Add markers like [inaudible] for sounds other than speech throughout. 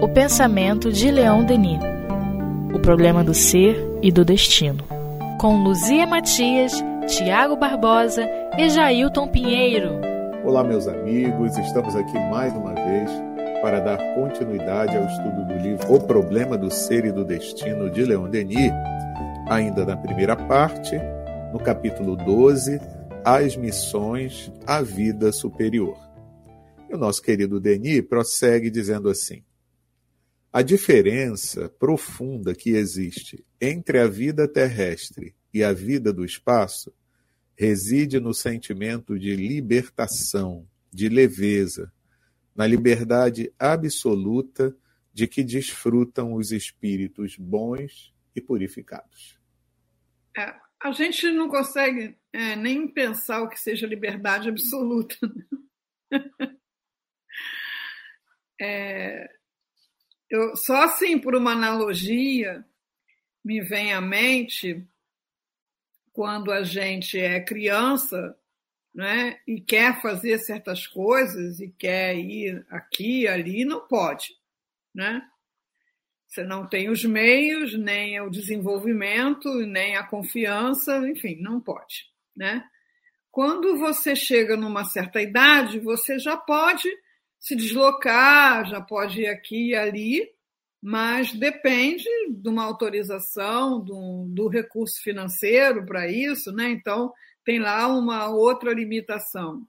O pensamento de Leão Denis. O problema do ser e do destino. Com Luzia Matias, Tiago Barbosa e Jailton Pinheiro. Olá, meus amigos, estamos aqui mais uma vez para dar continuidade ao estudo do livro O Problema do Ser e do Destino de Leon Denis, ainda na primeira parte, no capítulo 12, As Missões à Vida Superior. E o nosso querido Denis prossegue dizendo assim: A diferença profunda que existe entre a vida terrestre e a vida do espaço reside no sentimento de libertação, de leveza, na liberdade absoluta de que desfrutam os espíritos bons e purificados. É, a gente não consegue é, nem pensar o que seja liberdade absoluta. Né? [laughs] É, eu, só assim, por uma analogia, me vem à mente quando a gente é criança né, e quer fazer certas coisas e quer ir aqui, ali, não pode. Né? Você não tem os meios, nem o desenvolvimento, nem a confiança, enfim, não pode. Né? Quando você chega numa certa idade, você já pode se deslocar, já pode ir aqui e ali, mas depende de uma autorização, do, do recurso financeiro para isso, né? Então, tem lá uma outra limitação.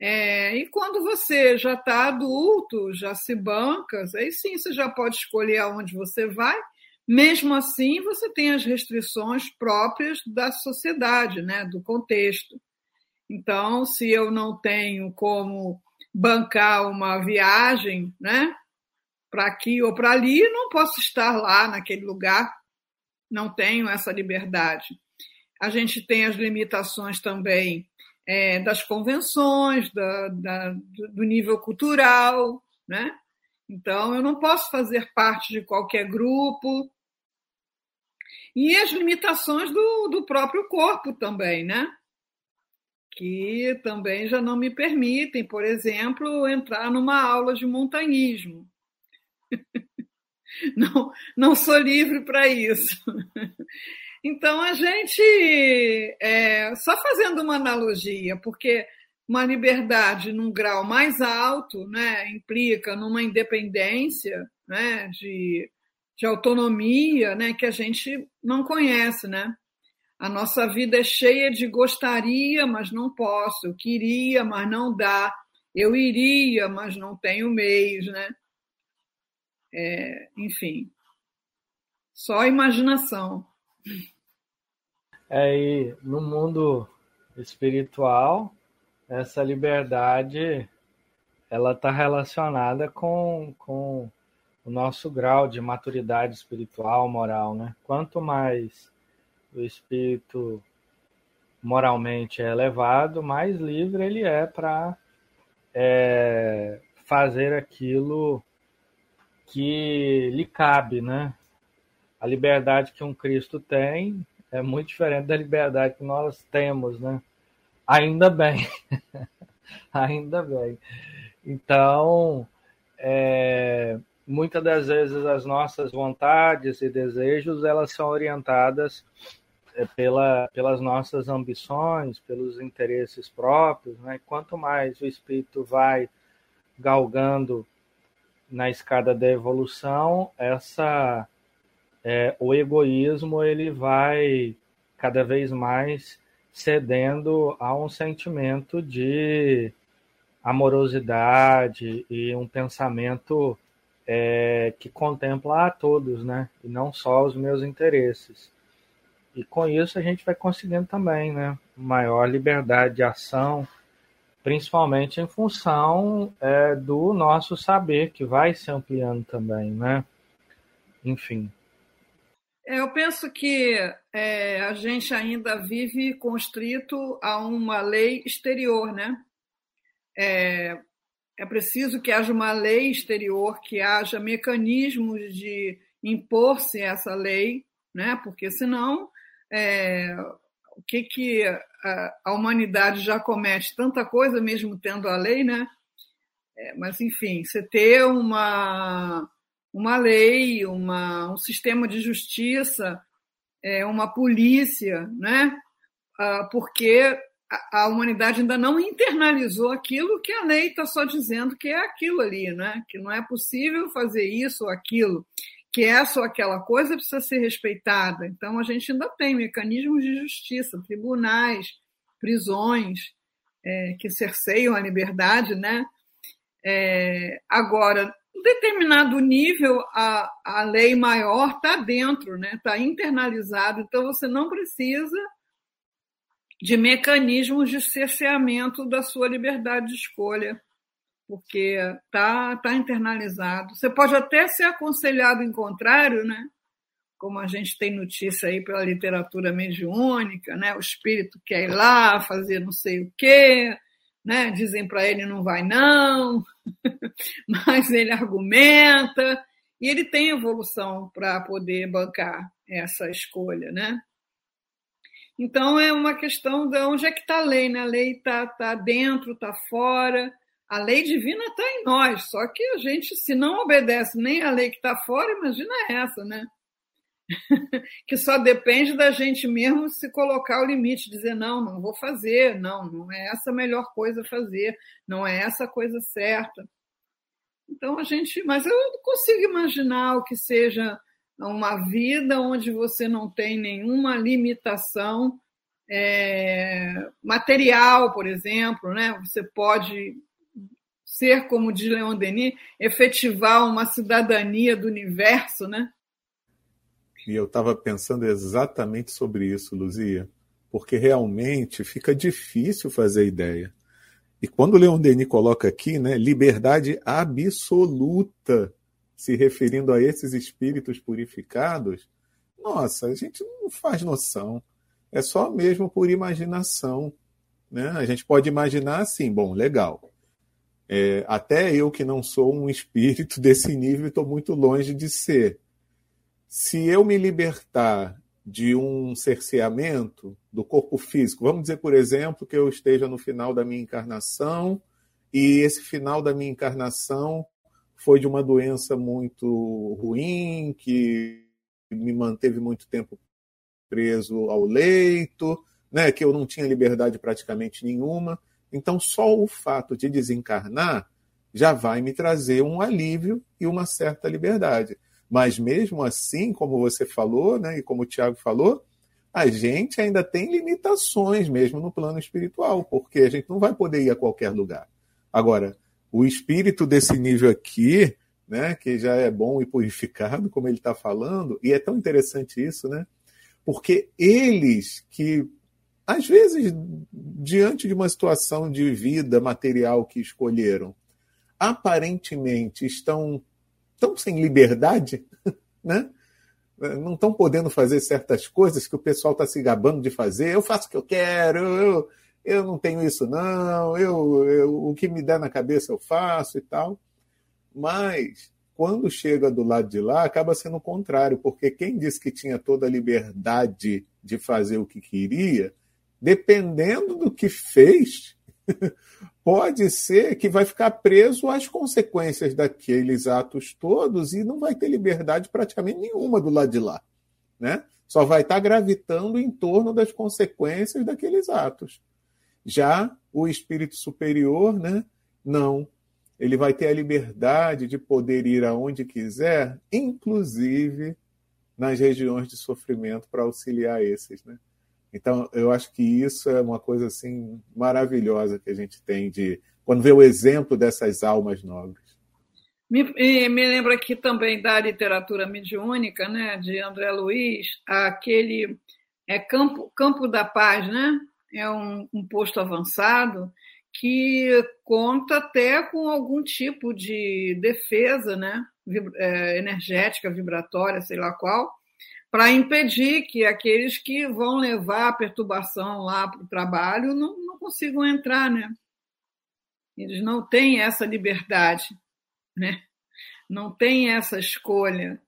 É, e quando você já está adulto, já se banca, aí sim você já pode escolher aonde você vai. Mesmo assim, você tem as restrições próprias da sociedade, né, do contexto. Então, se eu não tenho como bancar uma viagem, né, para aqui ou para ali, não posso estar lá naquele lugar, não tenho essa liberdade. A gente tem as limitações também é, das convenções, da, da, do nível cultural, né? Então, eu não posso fazer parte de qualquer grupo. E as limitações do, do próprio corpo também, né? Que também já não me permitem, por exemplo, entrar numa aula de montanhismo. [laughs] Não, não sou livre para isso. Então, a gente, é, só fazendo uma analogia, porque uma liberdade num grau mais alto né, implica numa independência né, de, de autonomia né, que a gente não conhece. Né? A nossa vida é cheia de gostaria, mas não posso, queria, mas não dá, eu iria, mas não tenho meios. Né? É, enfim, só imaginação. É, no mundo espiritual, essa liberdade ela está relacionada com, com o nosso grau de maturidade espiritual, moral, né? Quanto mais o espírito moralmente é elevado, mais livre ele é para é, fazer aquilo que lhe cabe, né? A liberdade que um Cristo tem é muito diferente da liberdade que nós temos, né? Ainda bem, [laughs] ainda bem. Então, é, muitas das vezes as nossas vontades e desejos elas são orientadas pela, pelas nossas ambições, pelos interesses próprios, né? Quanto mais o espírito vai galgando na escada da evolução, essa é, o egoísmo ele vai cada vez mais cedendo a um sentimento de amorosidade e um pensamento é, que contempla a todos, né? E não só os meus interesses. E com isso a gente vai conseguindo também, né? Maior liberdade de ação, principalmente em função é, do nosso saber que vai se ampliando também, né? Enfim. Eu penso que é, a gente ainda vive constrito a uma lei exterior, né? É, é preciso que haja uma lei exterior, que haja mecanismos de impor-se essa lei, né? Porque senão é, o que que a, a, humanidade já comete tanta coisa mesmo tendo a lei, né? É, mas, enfim, você ter uma, uma lei, uma, um sistema de justiça, é, uma polícia, né? Ah, porque a, a, humanidade ainda não internalizou aquilo que a lei está só dizendo que é aquilo ali, né? que não é possível fazer isso ou aquilo, que essa ou aquela coisa precisa ser respeitada. Então, a gente ainda tem mecanismos de justiça, tribunais, prisões, é, que cerceiam a liberdade, né? É, agora, em determinado nível, a, a lei maior está dentro, né? Está internalizado, então você não precisa de mecanismos de cerceamento da sua liberdade de escolha, porque está tá internalizado. Você pode até ser aconselhado em contrário, né? como a gente tem notícia aí pela literatura mediúnica, né? o espírito quer ir lá fazer não sei o quê, né? dizem para ele não vai não, [laughs] mas ele argumenta, e ele tem evolução para poder bancar essa escolha. Né? Então é uma questão de onde é que está a lei, né? A lei está tá dentro, está fora. A lei divina está em nós, só que a gente, se não obedece nem a lei que está fora, imagina essa, né? [laughs] que só depende da gente mesmo se colocar o limite, dizer não, não vou fazer, não, não é essa a melhor coisa a fazer, não é essa a coisa certa. Então a gente, mas eu não consigo imaginar o que seja uma vida onde você não tem nenhuma limitação é, material, por exemplo, né? Você pode ser, como diz Leon Denis, efetivar uma cidadania do universo, né? E eu estava pensando exatamente sobre isso, Luzia, porque realmente fica difícil fazer ideia. E quando Leon Denis coloca aqui, né, liberdade absoluta, se referindo a esses espíritos purificados, nossa, a gente não faz noção. É só mesmo por imaginação. Né? A gente pode imaginar assim, bom, legal. É, até eu que não sou um espírito [laughs] desse nível, estou muito longe de ser se eu me libertar de um cerceamento do corpo físico, vamos dizer, por exemplo, que eu esteja no final da minha encarnação e esse final da minha encarnação foi de uma doença muito ruim, que me manteve muito tempo preso ao leito, né, que eu não tinha liberdade praticamente nenhuma. Então, só o fato de desencarnar já vai me trazer um alívio e uma certa liberdade. Mas mesmo assim, como você falou, né, e como o Tiago falou, a gente ainda tem limitações mesmo no plano espiritual, porque a gente não vai poder ir a qualquer lugar. Agora, o espírito desse nível aqui, né, que já é bom e purificado, como ele está falando, e é tão interessante isso, né? Porque eles que, às vezes, diante de uma situação de vida material que escolheram, aparentemente estão estão sem liberdade, [laughs] né? não estão podendo fazer certas coisas que o pessoal está se gabando de fazer. Eu faço o que eu quero, eu, eu não tenho isso, não, eu, eu, o que me der na cabeça eu faço e tal. Mas quando chega do lado de lá, acaba sendo o contrário, porque quem disse que tinha toda a liberdade de fazer o que queria, dependendo do que fez, [laughs] pode ser que vai ficar preso às consequências daqueles atos todos e não vai ter liberdade praticamente nenhuma do lado de lá, né? Só vai estar gravitando em torno das consequências daqueles atos. Já o espírito superior, né? Não. Ele vai ter a liberdade de poder ir aonde quiser, inclusive nas regiões de sofrimento para auxiliar esses, né? Então, eu acho que isso é uma coisa assim maravilhosa que a gente tem de quando vê o exemplo dessas almas nobres. Me, me lembro aqui também da literatura mediúnica, né, de André Luiz, aquele é Campo, Campo da Paz, né? É um, um posto avançado que conta até com algum tipo de defesa, né, é, energética, vibratória, sei lá qual, para impedir que aqueles que vão levar a perturbação lá para o trabalho não, não consigam entrar, né? Eles não têm essa liberdade, né? Não têm essa escolha.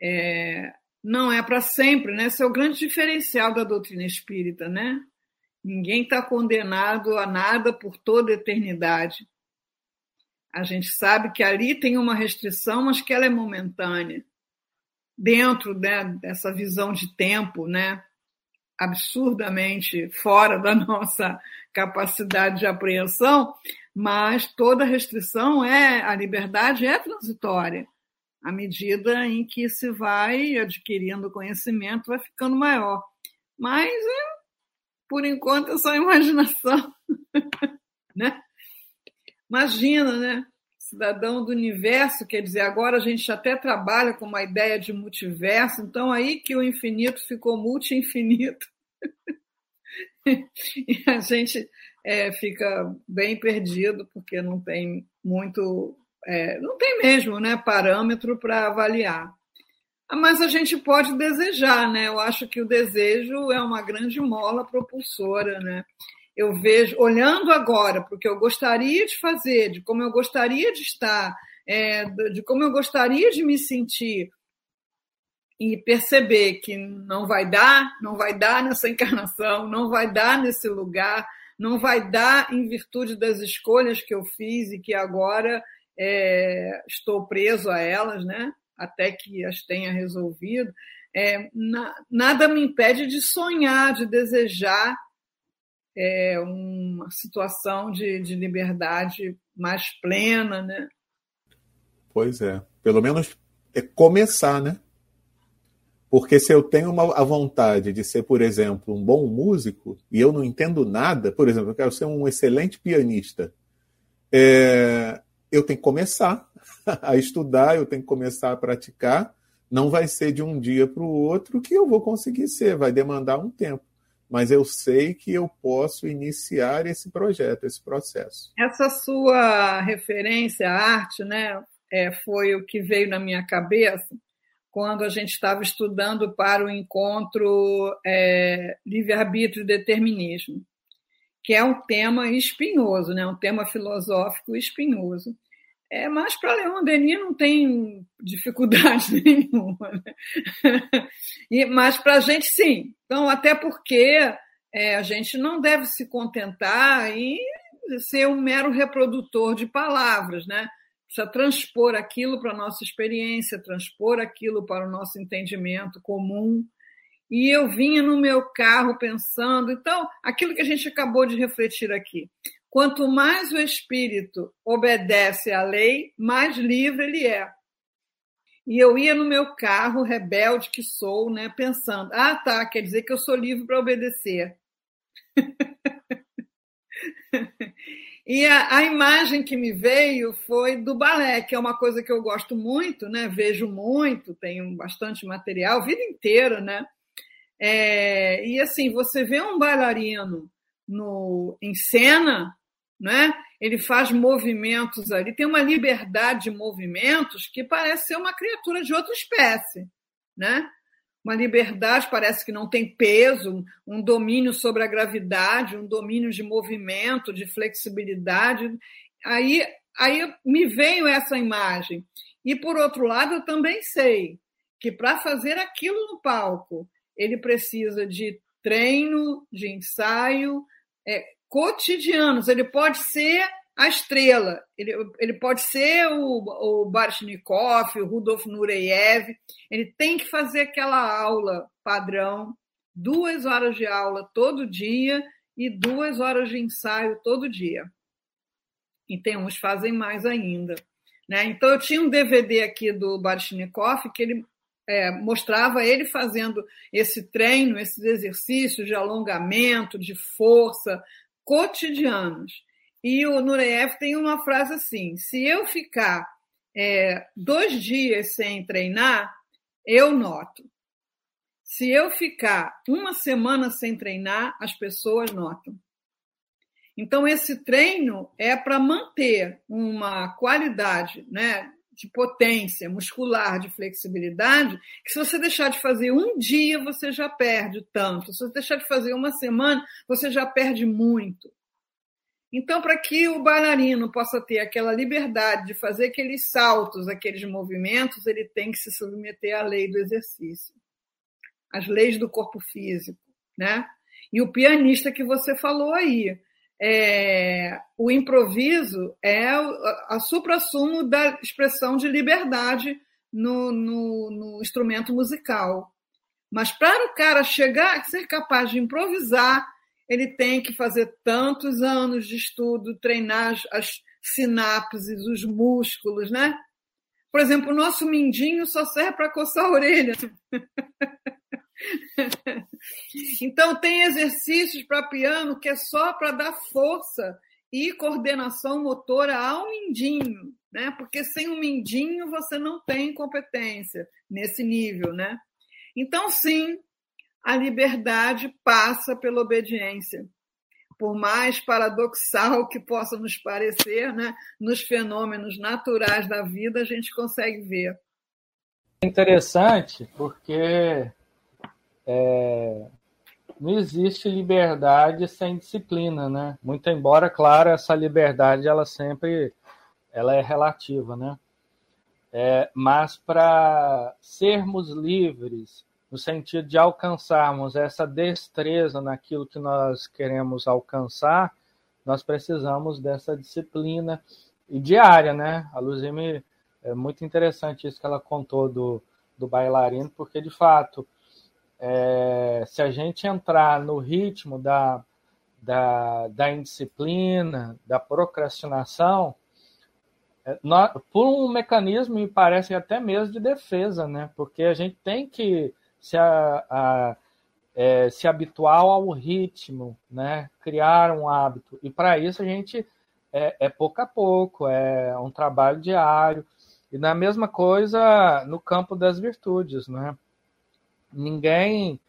É, não é para sempre, né? Esse é o grande diferencial da doutrina espírita, né? Ninguém está condenado a nada por toda a eternidade. A gente sabe que ali tem uma restrição, mas que ela é momentânea. Dentro né, dessa visão de tempo, né, absurdamente fora da [laughs] nossa capacidade de apreensão, mas toda restrição é a liberdade é transitória. À medida em que se vai adquirindo conhecimento, vai ficando maior. Mas, é, por enquanto, é só imaginação. [laughs] né? Imagina, né? Cidadão do universo, quer dizer, agora a gente até trabalha com uma ideia de multiverso, então aí que o infinito ficou multi-infinito. [laughs] e a gente é, fica bem perdido, porque não tem muito, é, não tem mesmo né, parâmetro para avaliar. Ah, mas a gente pode desejar, né? Eu acho que o desejo é uma grande mola propulsora, né? Eu vejo, olhando agora para o que eu gostaria de fazer, de como eu gostaria de estar, é, de como eu gostaria de me sentir, e perceber que não vai dar, não vai dar nessa [laughs] encarnação, não vai dar nesse lugar, não vai dar em virtude das escolhas que eu fiz e que agora é, estou preso a elas, né? até que as tenha resolvido. É, na, nada me impede de sonhar, de desejar é, uma situação de, de liberdade mais plena. Né? Pois é, pelo menos é começar, né? Porque se eu tenho uma, a vontade de ser, por exemplo, um bom músico e eu não entendo nada, por exemplo, eu quero ser um excelente pianista, é, eu tenho que começar [laughs] a estudar, eu tenho que começar a praticar. Não vai ser de um dia para o outro que eu vou conseguir ser, vai demandar um tempo. Mas eu sei que eu posso iniciar esse projeto, esse processo. Essa sua referência à arte, né, é, foi o que veio na minha cabeça quando a gente estava estudando para o encontro é, livre-arbítrio e determinismo, que é um tema espinhoso, né? um tema filosófico espinhoso. É, mas para Leon Denis não tem dificuldade [laughs] nenhuma. Né? E, mas para a gente, sim. Então, até porque é, a gente não deve se contentar em ser um mero reprodutor de palavras, né? precisa transpor aquilo para a nossa experiência, transpor aquilo para o nosso entendimento comum. E eu vinha no meu carro pensando, então, aquilo que a gente acabou de refletir aqui. Quanto mais o espírito obedece à lei, mais livre ele é. E eu ia no meu carro, rebelde que sou, né, pensando: ah, tá, quer dizer que eu sou livre para obedecer. [laughs] E a, a, imagem que me veio foi do balé, que é uma coisa que eu gosto muito, né? Vejo muito, tenho bastante material, vida inteira, né? É, e assim, você vê um bailarino no, em cena, né? Ele faz movimentos ali, tem uma liberdade de movimentos que parece ser uma criatura de outra espécie, né? uma liberdade, parece que não tem peso, um domínio sobre a gravidade, um domínio de movimento, de flexibilidade. Aí, aí me veio essa imagem. E, por outro lado, eu também sei que para fazer aquilo no palco, ele precisa de treino, de ensaio é, cotidianos. Ele pode ser a estrela. Ele, ele pode ser o, o Baryshnikov, o Rudolf Nureyev. Ele tem que fazer aquela aula padrão, duas horas de aula todo dia e duas horas de ensaio todo dia. E tem uns fazem mais ainda. Né? Então, eu tinha um DVD aqui do Baryshnikov que ele é, mostrava ele fazendo esse treino, esses exercícios de alongamento, de força cotidianos. E o Nureyev tem uma frase assim: se eu ficar é, dois dias sem treinar, eu noto. Se eu ficar uma semana sem treinar, as pessoas notam. Então, esse treino é para manter uma qualidade né, de potência muscular, de flexibilidade, que se você deixar de fazer um dia, você já perde tanto. Se você deixar de fazer uma semana, você já perde muito. Então, para que o bailarino possa ter aquela liberdade de fazer aqueles saltos, aqueles movimentos, ele tem que se submeter à lei do exercício, às leis do corpo físico, né? E o pianista que você falou aí, é, o improviso é a, a supra-sumo da expressão de liberdade no, no, no instrumento musical. Mas para o cara chegar a ser capaz de improvisar, ele tem que fazer tantos anos de estudo, treinar as sinapses, os músculos, né? Por exemplo, o nosso mindinho só serve para coçar a orelha. [laughs] então, tem exercícios para piano que é só para dar força e coordenação motora ao mindinho, né? Porque sem o mindinho você não tem competência nesse nível, né? Então, sim, a liberdade passa pela obediência. Por mais paradoxal que possa nos parecer, né? nos fenômenos naturais da vida, a gente consegue ver. Interessante, porque é, não existe liberdade sem disciplina, né? Muito embora, claro, essa liberdade ela sempre ela é relativa, né? É, mas para sermos livres, no sentido de alcançarmos essa destreza naquilo que nós queremos alcançar, nós precisamos dessa disciplina e diária, né? A Luzime, é muito interessante isso que ela contou do, do bailarino, porque de fato é, se a gente entrar no ritmo da, da, da indisciplina, da procrastinação, é, nós, por um mecanismo, me parece até mesmo de defesa, né? Porque a gente tem que se, a, a, é, se habituar ao ritmo, né? Criar um hábito. E para isso a gente é, é pouco a pouco, é um trabalho diário. E na mesma coisa no campo das virtudes, né? Ninguém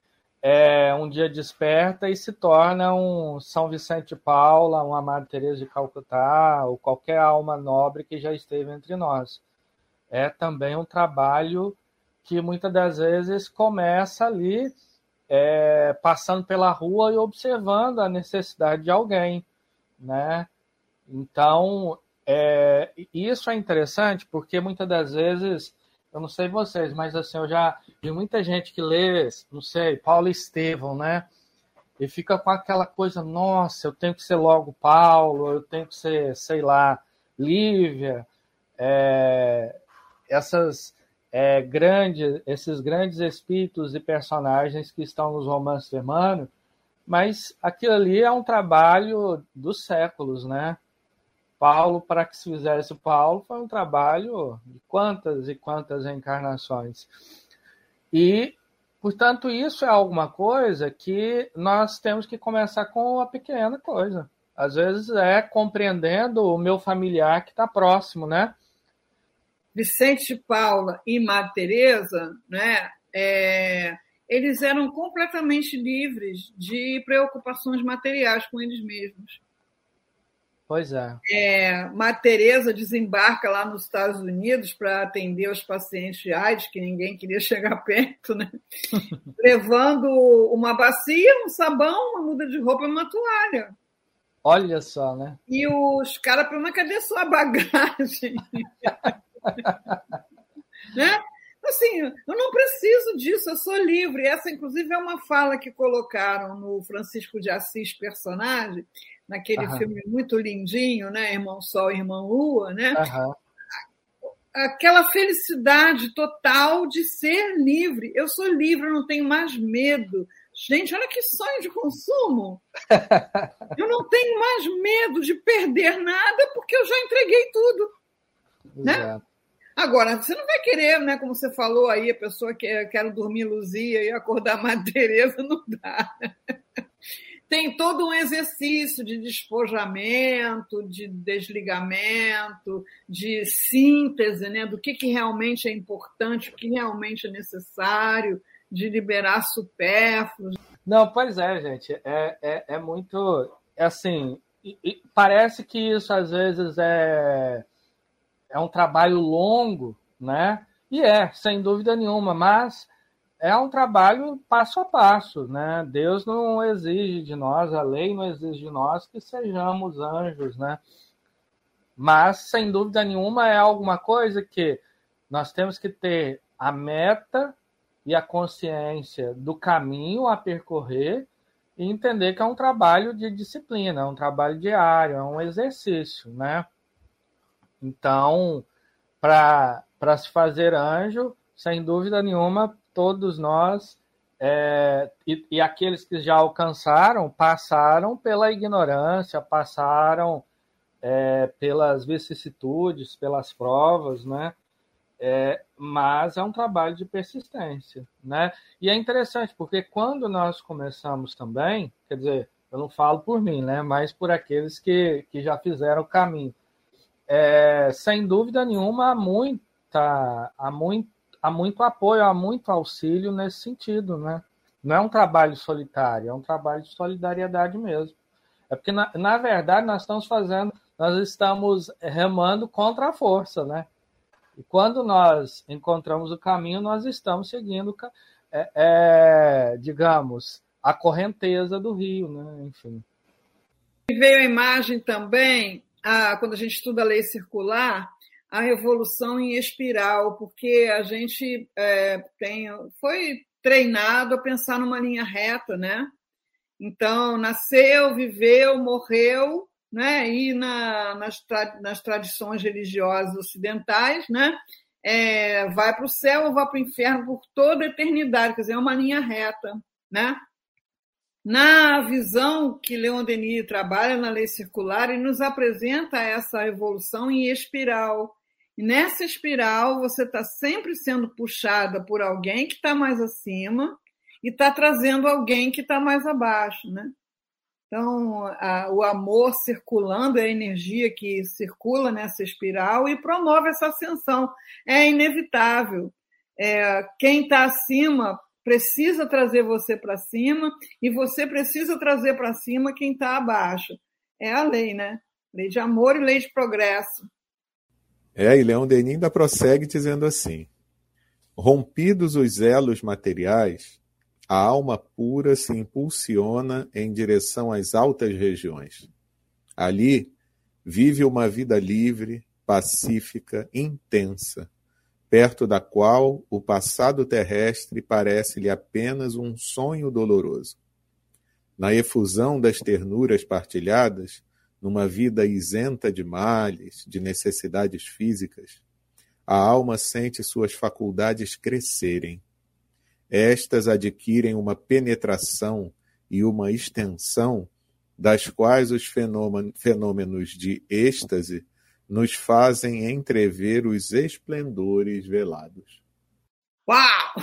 é, um dia desperta e se torna um São Vicente de Paula, uma Madre Teresa de Calcutá, ou qualquer alma nobre que já esteve entre nós. É também um trabalho que muitas das vezes começa ali é, passando pela rua e observando a necessidade de alguém, né? Então, é, isso é interessante porque muitas das vezes eu não sei vocês, mas assim, eu já vi muita gente que lê, não sei, Paulo Estevão, né? E fica com aquela coisa, nossa, eu tenho que ser logo Paulo, eu tenho que ser, sei lá, Lívia, é, essas é, grandes, esses grandes espíritos e personagens que estão nos romances de Emmanuel, mas aquilo ali é um trabalho dos séculos, né? Paulo, para que se fizesse Paulo, foi um trabalho de quantas e quantas encarnações. E, portanto, isso é alguma coisa que nós temos que começar com uma pequena coisa. Às vezes é compreendendo o meu familiar que está próximo, né? Vicente Paula e Madre Teresa, né? É, eles eram completamente livres de preocupações materiais com eles mesmos. Pois é. é Teresa desembarca lá nos Estados Unidos para atender os pacientes de AIDS, que ninguém queria [laughs] chegar perto, né? [laughs] levando uma bacia, um sabão, uma muda de roupa e uma toalha. Olha só, né? E os caras perguntam, cadê sua bagagem? [laughs] né? Assim, eu não preciso disso, eu sou livre. Essa, inclusive, é uma fala que colocaram no Francisco de Assis, personagem, naquele Aham. filme muito lindinho, né? Irmão Sol e Irmã Lua, né? Aham. Aquela felicidade total de ser livre. Eu sou livre, eu não tenho mais medo. Gente, olha que sonho de consumo. [laughs] Eu não tenho mais medo de perder nada porque eu já entreguei tudo. Né? Agora, você não vai querer, né, como você falou aí, a pessoa que quer dormir Luzia e acordar Madre Teresa, [laughs] não dá tem todo um exercício de despojamento, de desligamento, de síntese né, do que, que realmente é importante, o que realmente é necessário, de liberar supérfluos. Não, pois é, gente. É, é, é muito. É assim, parece que isso às vezes é, é um trabalho longo, né? E é, sem dúvida nenhuma, mas é um trabalho passo a passo, né? Deus não exige de nós, a lei não exige de nós que sejamos anjos, né? Mas, sem dúvida nenhuma, é alguma coisa que nós temos que ter a meta e a consciência do caminho a percorrer e entender que é um trabalho de disciplina, é um trabalho diário, é um exercício, né? Então, para se fazer anjo, sem dúvida nenhuma, todos nós é, e, e, aqueles que já alcançaram passaram pela ignorância, passaram é, pelas vicissitudes, pelas provas, né? É, mas é um trabalho de persistência, né? E é interessante porque quando nós começamos também, quer dizer, eu não falo por mim, né? Mas por aqueles que, que já fizeram o caminho. É, sem dúvida nenhuma, há muita, há muito, há muito apoio, há muito auxílio nesse sentido, né? Não é um trabalho solitário, é um trabalho de solidariedade mesmo. É porque, na, na verdade, nós estamos fazendo, nós estamos remando contra a força, né? E quando nós encontramos o caminho, nós estamos seguindo, é, é, digamos, a correnteza do rio, né? Enfim. E veio a imagem também, a, quando a gente estuda a lei circular, a revolução em espiral, porque a gente é, tem, foi treinado a pensar numa linha reta, né? Então, nasceu, viveu, morreu, né? E na, nas, nas tradições religiosas ocidentais, né? É, vai para o céu ou vai para o inferno por toda a eternidade, quer dizer, é uma linha reta, né? Na visão que Leon Denis trabalha na lei circular, ele nos apresenta essa evolução em espiral, e nessa espiral, você está sempre sendo puxada por alguém que está mais acima e está trazendo alguém que está mais abaixo, né? Então, a, o amor circulando é a energia que circula nessa espiral e promove essa ascensão. É inevitável. É, quem está acima precisa trazer você para cima e você precisa trazer para cima quem está abaixo. É a lei, né? Lei de amor e lei de progresso. É, e Leão Denis ainda prossegue dizendo assim: Rompidos os elos materiais, a alma pura se impulsiona em direção às altas regiões. Ali vive uma vida livre, pacífica, intensa, perto da qual o passado terrestre parece-lhe apenas um sonho doloroso. Na efusão das ternuras partilhadas, numa vida isenta de males, de necessidades físicas, a alma sente suas faculdades crescerem. Estas adquirem uma penetração e uma extensão das quais os fenômenos de êxtase nos fazem entrever os esplendores velados. Uau!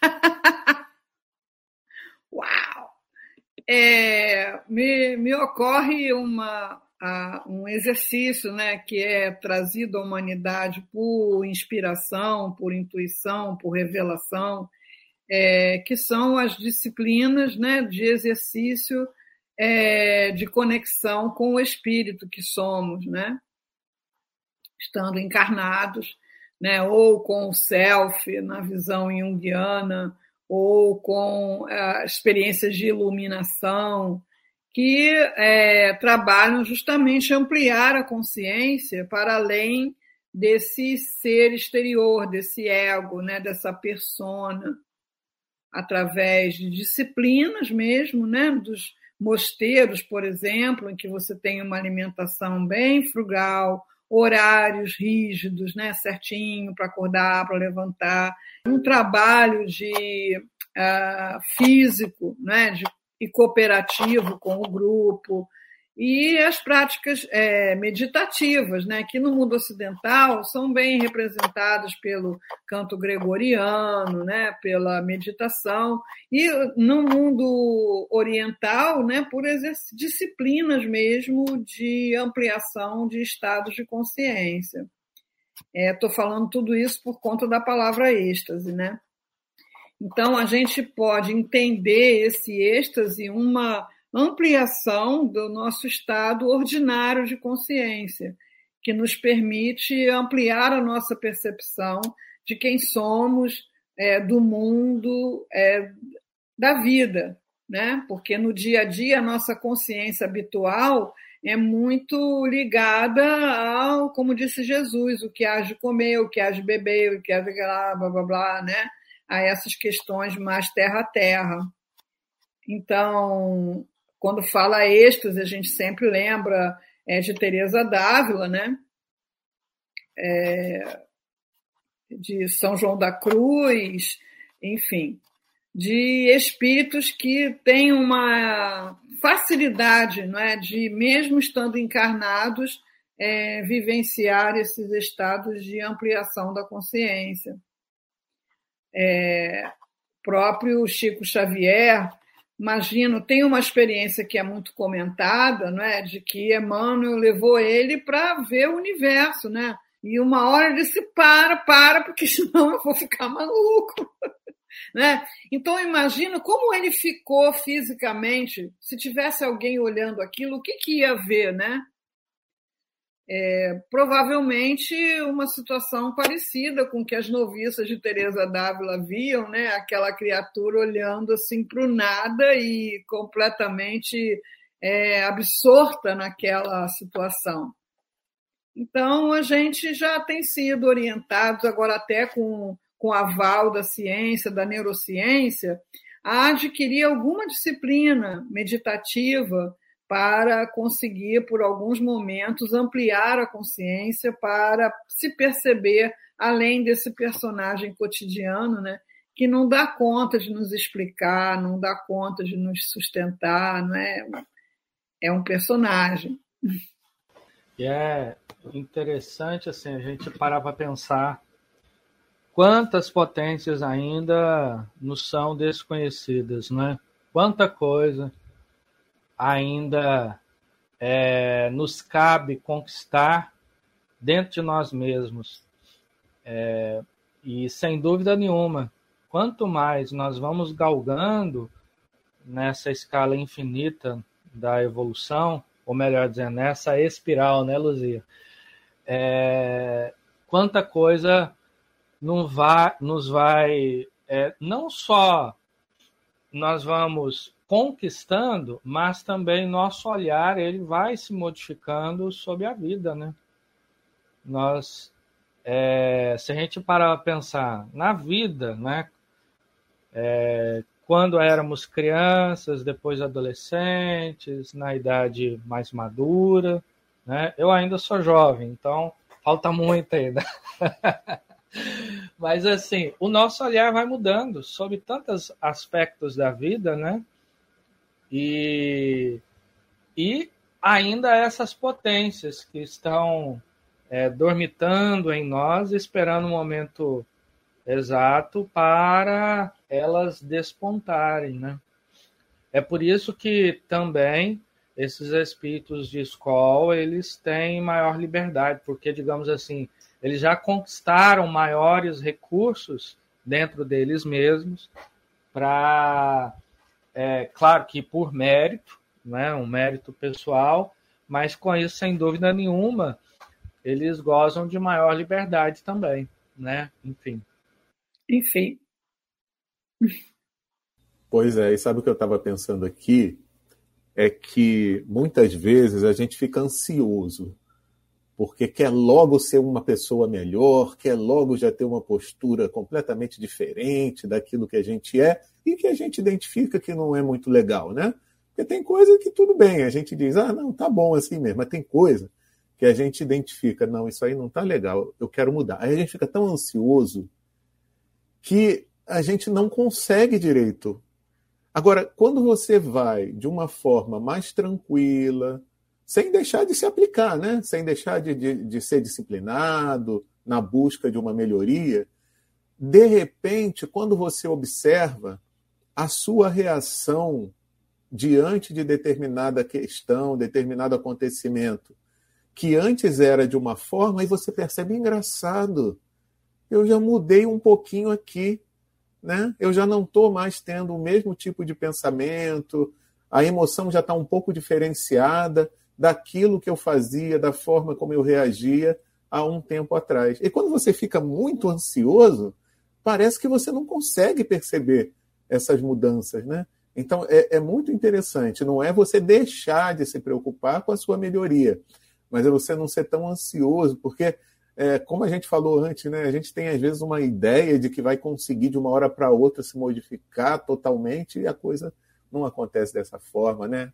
[laughs] é, me, me ocorre uma, a, um exercício né, que é trazido à humanidade por inspiração, por intuição, por revelação, é, que são as disciplinas né, de exercício é, de conexão com o espírito que somos, né? estando encarnados, né, ou com o self na visão junguiana, ou com é, experiências de iluminação, que é, trabalham justamente ampliar a consciência para além desse ser exterior, desse ego, né, dessa persona, através de disciplinas mesmo, né, dos mosteiros, por exemplo, em que você tem uma alimentação bem frugal, horários rígidos, né, certinho para acordar, para levantar, um trabalho de uh, físico, né, de, e cooperativo com o grupo e as práticas é, meditativas, né, que no mundo ocidental são bem representadas pelo canto gregoriano, né, pela meditação, e no mundo oriental, né, por disciplinas mesmo de ampliação de estados de consciência. Estou é, falando tudo isso por conta da palavra êxtase, né? Então, a gente pode entender esse êxtase uma ampliação do nosso estado ordinário de consciência, que nos permite ampliar a nossa percepção de quem somos, é, do mundo, é, da vida, né? Porque no dia a dia a nossa consciência habitual é muito ligada ao, como disse Jesus, o que há de comer, o que há de beber, o que há de blá, blá, blá, blá, né? A essas questões mais terra a terra. Então, quando fala êxtase, a gente sempre lembra é, de Teresa d'Ávila, né? É, de São João da Cruz, enfim, de espíritos que têm uma facilidade, não é, de mesmo estando encarnados, é, vivenciar esses estados de ampliação da consciência. É, próprio Chico Xavier imagino, tem uma experiência que é muito comentada, não é? de que Emmanuel levou ele para ver o universo, né? E uma hora ele disse, para, para, porque [laughs] senão eu vou ficar maluco. [laughs] né? Então, imagino como ele ficou fisicamente, se tivesse alguém olhando aquilo, o que, que ia ver, né? É, provavelmente uma situação parecida com que as noviças de Teresa d'Ávila viam, né? Aquela criatura olhando assim para o nada e completamente é, absorta naquela situação. Então a gente já tem sido orientados agora até com com aval da ciência, da neurociência, a adquirir alguma disciplina meditativa para conseguir, por alguns momentos, ampliar a consciência para se perceber além desse personagem cotidiano, né? que não dá conta de nos explicar, não dá conta de nos sustentar, não é? É um personagem. E é interessante assim a gente parar para pensar quantas potências ainda nos são desconhecidas, né? Quanta coisa ainda é, nos cabe conquistar dentro de nós mesmos. É, e sem dúvida nenhuma, quanto mais nós vamos galgando nessa escala infinita da evolução, ou melhor dizendo, nessa espiral, né, Luzia? É, quanta coisa não vai, nos vai, é, não só nós vamos conquistando, mas também nosso olhar ele vai se modificando sobre a vida, né? Nós, é, se a gente parar para pensar na vida, né? É, quando éramos crianças, depois adolescentes, na idade mais madura, né? Eu ainda sou jovem, então falta muito ainda. [laughs] Mas assim, o nosso olhar vai mudando sobre tantos aspectos da vida, né? E, e ainda essas potências que estão é, dormitando em nós, esperando o momento exato para elas despontarem, né? É por isso que também esses espíritos de escola, eles têm maior liberdade, porque, digamos assim, eles já conquistaram maiores recursos dentro deles mesmos para é, claro que por mérito, né, um mérito pessoal, mas com isso, sem dúvida nenhuma, eles gozam de maior liberdade também, né? Enfim. Enfim. Pois é, e sabe o que eu estava pensando aqui? É que muitas vezes a gente fica ansioso, porque quer logo ser uma pessoa melhor, quer logo já ter uma postura completamente diferente daquilo que a gente é, e que a gente identifica que não é muito legal, né? Porque tem coisa que tudo bem, a gente diz, ah, não, tá bom assim mesmo, mas tem coisa que a gente identifica, não, isso aí não tá legal, eu quero mudar. Aí a gente fica tão ansioso que a gente não consegue direito. Agora, quando você vai de uma forma mais tranquila, sem deixar de se aplicar, né? sem deixar de, de, de ser disciplinado na busca de uma melhoria, de repente, quando você observa, a sua reação diante de determinada questão, determinado acontecimento, que antes era de uma forma, e você percebe engraçado. Eu já mudei um pouquinho aqui, né? Eu já não estou mais tendo o mesmo tipo de pensamento, a emoção já está um pouco diferenciada daquilo que eu fazia, da forma como eu reagia há um tempo atrás. E quando você fica muito ansioso, parece que você não consegue perceber essas mudanças, né? Então é, é, muito interessante. Não é você deixar de se preocupar com a sua melhoria, mas é você não ser tão ansioso, porque é, como a gente falou antes, né? A gente tem às vezes uma ideia de que vai conseguir de uma hora para outra se modificar totalmente e a coisa não acontece dessa forma, né?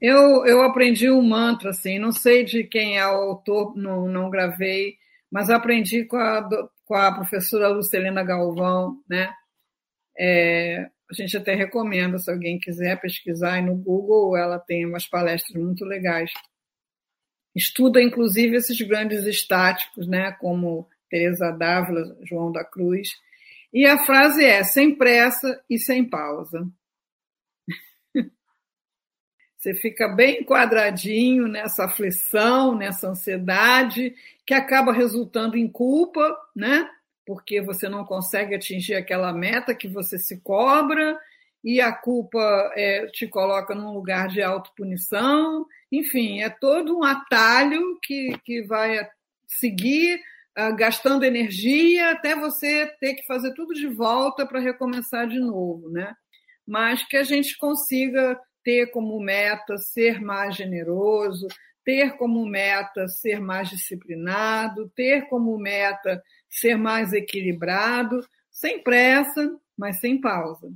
Eu, eu aprendi um mantra, assim, não sei de quem é o autor, não, não gravei, mas aprendi com a, com a professora Lucelina Galvão, né? É, a gente até recomenda, se alguém quiser pesquisar aí no Google, ela tem umas palestras muito legais. Estuda, inclusive, esses grandes estáticos, né? Como Teresa Dávila, João da Cruz. E a frase é: sem pressa e sem pausa. [laughs] Você fica bem enquadradinho nessa aflição, nessa ansiedade, que acaba resultando em culpa, né? Porque você não consegue atingir aquela meta que você se cobra, e a culpa é, te coloca num lugar de autopunição. Enfim, é todo um atalho que, que vai seguir uh, gastando energia até você ter que fazer tudo de volta para recomeçar de novo, né? Mas que a gente consiga ter como meta ser mais generoso, ter como meta ser mais disciplinado, ter como meta ser mais equilibrado, sem pressa, mas sem pausa.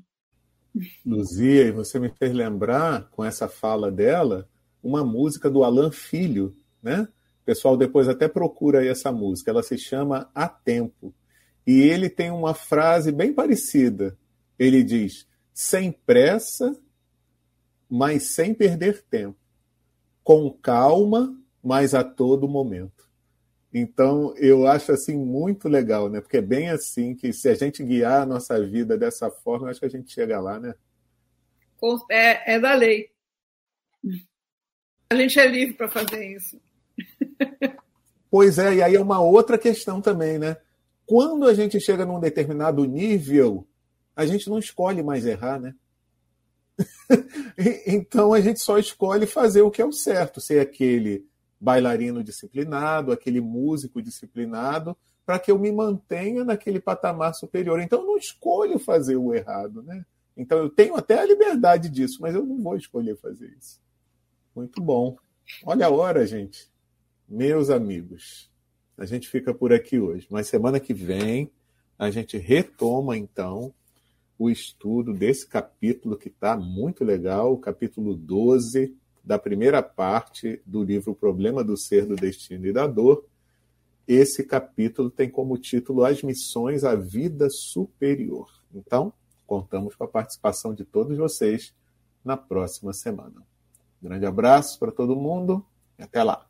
Luzia, você me fez lembrar, com essa fala dela, uma música do Alan Filho, né? Pessoal depois até procura aí essa música. Ela se chama A Tempo. E ele tem uma frase bem parecida. Ele diz: sem pressa, mas sem perder tempo, com calma, mas a todo momento. Então, eu acho assim muito legal, né? Porque é bem assim que se a gente guiar a nossa vida dessa forma, acho que a gente chega lá, né? É, é da lei. A gente é livre para fazer isso. Pois é, e aí é uma outra questão também, né? Quando a gente chega num determinado nível, a gente não escolhe mais errar, né? [laughs] então a gente só escolhe fazer o que é o certo, ser aquele bailarino disciplinado, aquele músico disciplinado, para que eu me mantenha naquele patamar superior. Então eu não escolho fazer o errado, né? Então eu tenho até a liberdade disso, mas eu não vou escolher fazer isso. Muito bom. Olha a hora, gente. Meus amigos, a gente fica por aqui hoje, mas semana que vem a gente retoma então o estudo desse capítulo que está muito legal, o capítulo 12 da primeira parte do livro Problema do Ser, do Destino e da Dor. Esse capítulo tem como título As Missões à Vida Superior. Então, contamos com a participação de todos vocês na próxima semana. Um grande abraço para todo mundo e até lá.